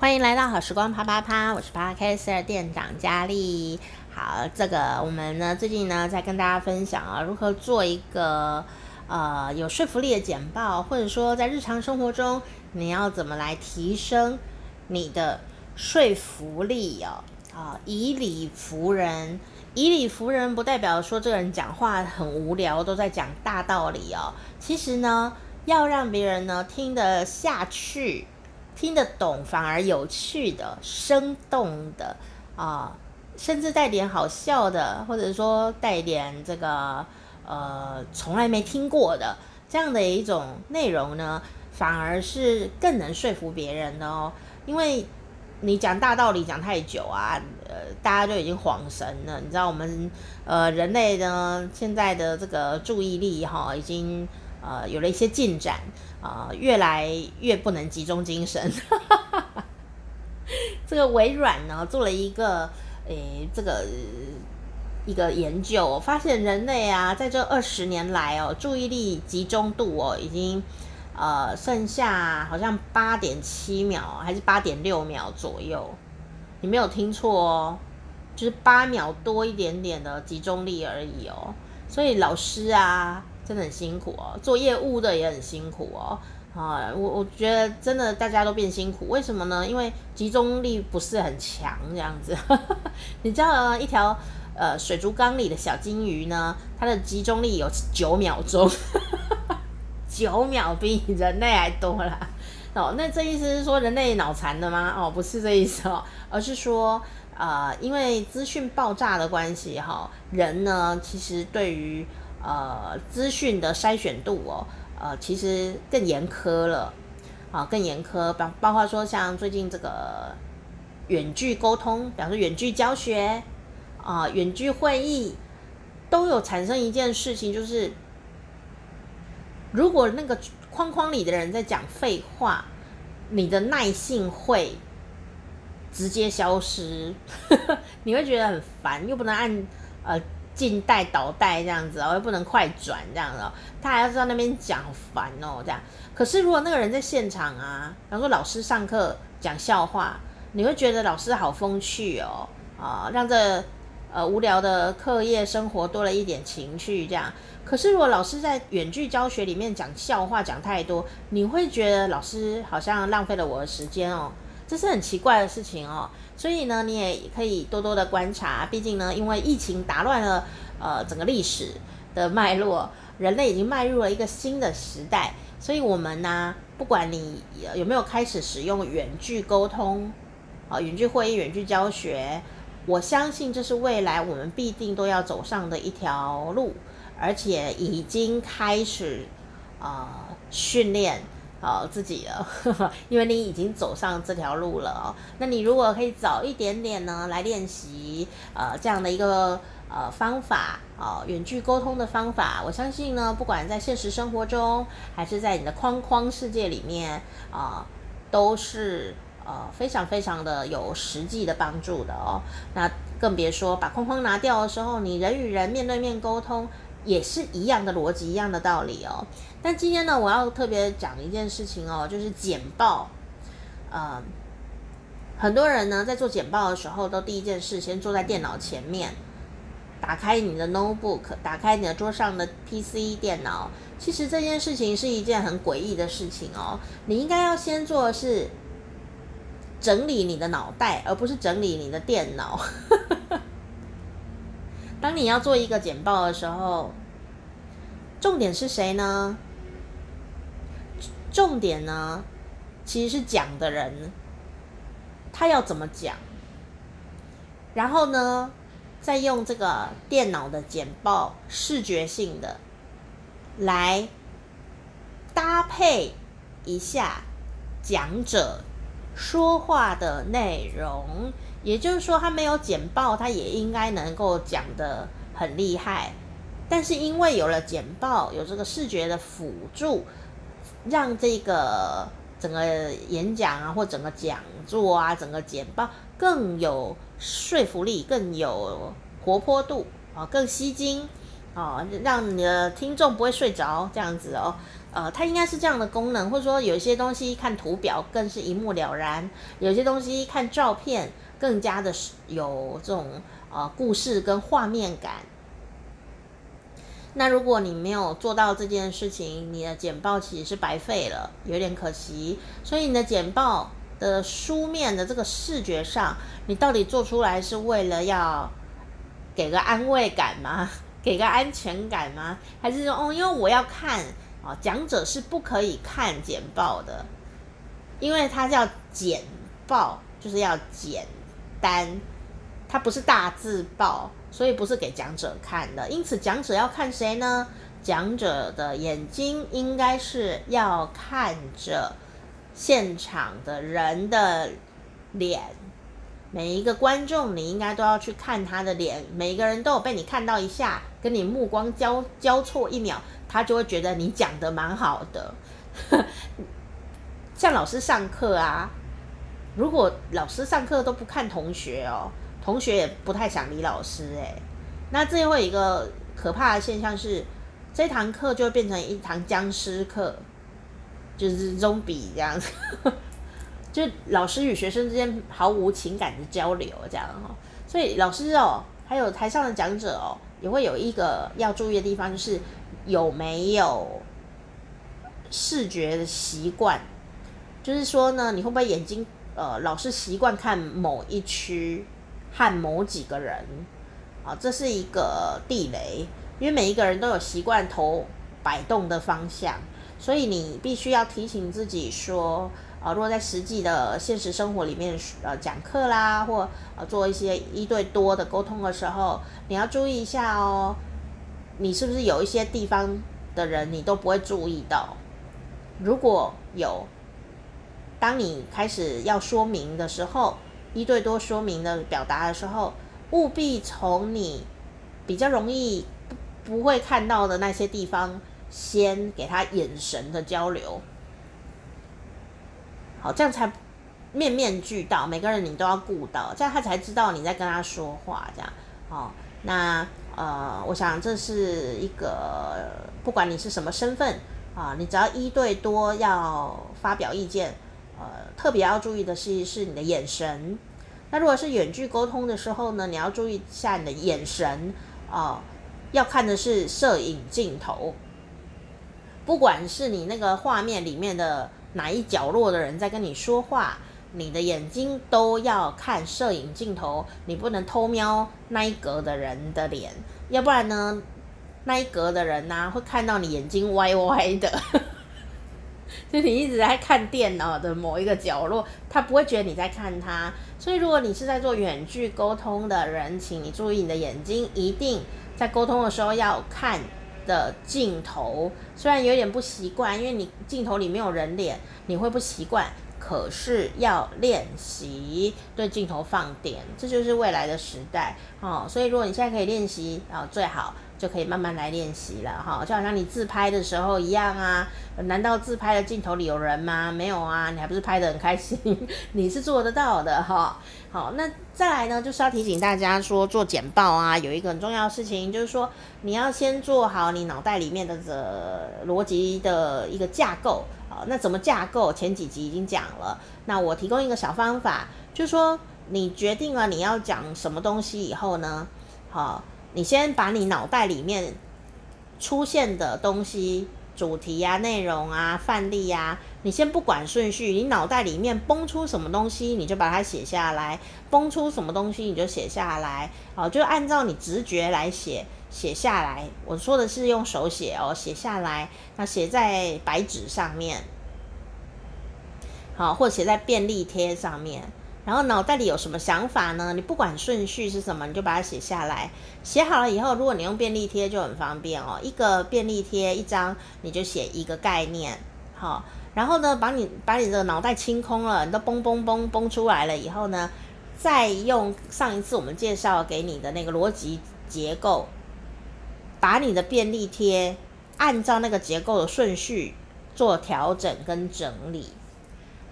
欢迎来到好时光啪啪啪，我是 Podcaster 店长佳丽。好，这个我们呢最近呢在跟大家分享啊，如何做一个呃有说服力的简报，或者说在日常生活中你要怎么来提升你的说服力哦。啊，以理服人，以理服人不代表说这个人讲话很无聊，都在讲大道理哦。其实呢，要让别人呢听得下去。听得懂反而有趣的、生动的啊，甚至带点好笑的，或者说带点这个呃从来没听过的这样的一种内容呢，反而是更能说服别人的哦。因为你讲大道理讲太久啊，呃，大家就已经恍神了。你知道我们呃人类呢现在的这个注意力哈、已经。呃，有了一些进展、呃，越来越不能集中精神。这个微软呢做了一个，诶、欸，这个一个研究，发现人类啊，在这二十年来哦，注意力集中度哦，已经呃剩下好像八点七秒还是八点六秒左右，你没有听错哦，就是八秒多一点点的集中力而已哦。所以老师啊。真的很辛苦哦，做业务的也很辛苦哦。啊，我我觉得真的大家都变辛苦，为什么呢？因为集中力不是很强，这样子。你知道一条呃水族缸里的小金鱼呢，它的集中力有九秒钟，九秒比人类还多啦。哦，那这意思是说人类脑残的吗？哦，不是这意思哦，而是说呃，因为资讯爆炸的关系哈，人呢其实对于呃，资讯的筛选度哦，呃，其实更严苛了，啊，更严苛，包包括说像最近这个远距沟通，比方说远距教学，啊，远距会议，都有产生一件事情，就是如果那个框框里的人在讲废话，你的耐性会直接消失，你会觉得很烦，又不能按呃。静待倒带这样子哦，又不能快转这样子，他还要在那边讲，好烦哦这样。可是如果那个人在现场啊，然后说老师上课讲笑话，你会觉得老师好风趣哦，啊，让这呃无聊的课业生活多了一点情趣这样。可是如果老师在远距教学里面讲笑话讲太多，你会觉得老师好像浪费了我的时间哦。这是很奇怪的事情哦，所以呢，你也可以多多的观察。毕竟呢，因为疫情打乱了呃整个历史的脉络，人类已经迈入了一个新的时代。所以，我们呢，不管你有没有开始使用远距沟通啊、远距会议、远距教学，我相信这是未来我们必定都要走上的一条路，而且已经开始啊、呃、训练。好自己了呵呵，因为你已经走上这条路了哦。那你如果可以早一点点呢，来练习呃这样的一个呃方法哦，远距沟通的方法，我相信呢，不管在现实生活中，还是在你的框框世界里面啊、呃，都是呃非常非常的有实际的帮助的哦。那更别说把框框拿掉的时候，你人与人面对面沟通。也是一样的逻辑，一样的道理哦。但今天呢，我要特别讲一件事情哦，就是简报。呃，很多人呢在做简报的时候，都第一件事先坐在电脑前面，打开你的 notebook，打开你的桌上的 PC 电脑。其实这件事情是一件很诡异的事情哦。你应该要先做的是整理你的脑袋，而不是整理你的电脑。当你要做一个简报的时候，重点是谁呢？重点呢，其实是讲的人，他要怎么讲，然后呢，再用这个电脑的简报视觉性的来搭配一下讲者说话的内容。也就是说，他没有简报，他也应该能够讲得很厉害。但是因为有了简报，有这个视觉的辅助，让这个整个演讲啊，或整个讲座啊，整个简报更有说服力，更有活泼度啊，更吸睛啊，让你的听众不会睡着这样子哦。呃，它应该是这样的功能，或者说有些东西看图表更是一目了然，有些东西看照片更加的是有这种呃故事跟画面感。那如果你没有做到这件事情，你的简报其实是白费了，有点可惜。所以你的简报的书面的这个视觉上，你到底做出来是为了要给个安慰感吗？给个安全感吗？还是说，哦，因为我要看啊，讲者是不可以看简报的，因为它叫简报，就是要简单，它不是大字报。所以不是给讲者看的，因此讲者要看谁呢？讲者的眼睛应该是要看着现场的人的脸，每一个观众你应该都要去看他的脸，每一个人都有被你看到一下，跟你目光交交错一秒，他就会觉得你讲得蛮好的。像老师上课啊，如果老师上课都不看同学哦。同学也不太想理老师哎，那最后一个可怕的现象是，这堂课就会变成一堂僵尸课，就是 zombie 这样子，就老师与学生之间毫无情感的交流这样哈，所以老师哦，还有台上的讲者哦，也会有一个要注意的地方，就是有没有视觉的习惯，就是说呢，你会不会眼睛呃老是习惯看某一区？和某几个人，啊，这是一个地雷，因为每一个人都有习惯头摆动的方向，所以你必须要提醒自己说，啊，如果在实际的现实生活里面，呃，讲课啦，或呃做一些一对多的沟通的时候，你要注意一下哦，你是不是有一些地方的人你都不会注意到？如果有，当你开始要说明的时候。一对多说明的表达的时候，务必从你比较容易不会看到的那些地方，先给他眼神的交流，好，这样才面面俱到，每个人你都要顾到，这样他才知道你在跟他说话，这样，好，那呃，我想这是一个，不管你是什么身份啊，你只要一对多要发表意见。呃，特别要注意的是，是你的眼神。那如果是远距沟通的时候呢，你要注意一下你的眼神啊，要看的是摄影镜头。不管是你那个画面里面的哪一角落的人在跟你说话，你的眼睛都要看摄影镜头，你不能偷瞄那一格的人的脸，要不然呢，那一格的人呢，会看到你眼睛歪歪的。就你一直在看电脑的某一个角落，他不会觉得你在看他。所以，如果你是在做远距沟通的人，请你注意你的眼睛，一定在沟通的时候要看的镜头。虽然有点不习惯，因为你镜头里没有人脸，你会不习惯。可是要练习对镜头放点，这就是未来的时代哦。所以，如果你现在可以练习啊，最好。就可以慢慢来练习了哈，就好像你自拍的时候一样啊。难道自拍的镜头里有人吗？没有啊，你还不是拍得很开心？你是做得到的哈。好，那再来呢，就是要提醒大家说，做简报啊，有一个很重要的事情，就是说你要先做好你脑袋里面的这逻辑的一个架构啊。那怎么架构？前几集已经讲了。那我提供一个小方法，就是说你决定了你要讲什么东西以后呢，好。你先把你脑袋里面出现的东西、主题啊、内容啊、范例啊，你先不管顺序，你脑袋里面蹦出什么东西，你就把它写下来；蹦出什么东西，你就写下来。好，就按照你直觉来写，写下来。我说的是用手写哦，写下来，那写在白纸上面，好，或写在便利贴上面。然后脑袋里有什么想法呢？你不管顺序是什么，你就把它写下来。写好了以后，如果你用便利贴就很方便哦。一个便利贴一张，你就写一个概念，好。然后呢，把你把你的脑袋清空了，你都嘣嘣嘣嘣出来了以后呢，再用上一次我们介绍给你的那个逻辑结构，把你的便利贴按照那个结构的顺序做调整跟整理。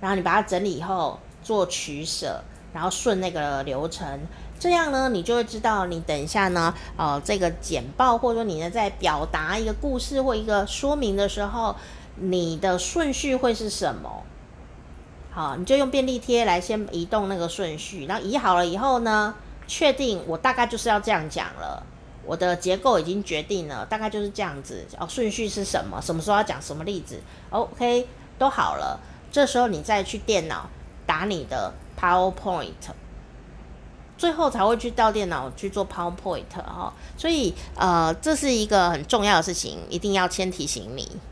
然后你把它整理以后。做取舍，然后顺那个流程，这样呢，你就会知道，你等一下呢，呃，这个简报或者说你呢在表达一个故事或一个说明的时候，你的顺序会是什么？好，你就用便利贴来先移动那个顺序，然后移好了以后呢，确定我大概就是要这样讲了，我的结构已经决定了，大概就是这样子。哦，顺序是什么？什么时候要讲什么例子？OK，都好了，这时候你再去电脑打你的 PowerPoint。最后才会去到电脑去做 PowerPoint 哈，所以呃，这是一个很重要的事情，一定要先提醒你。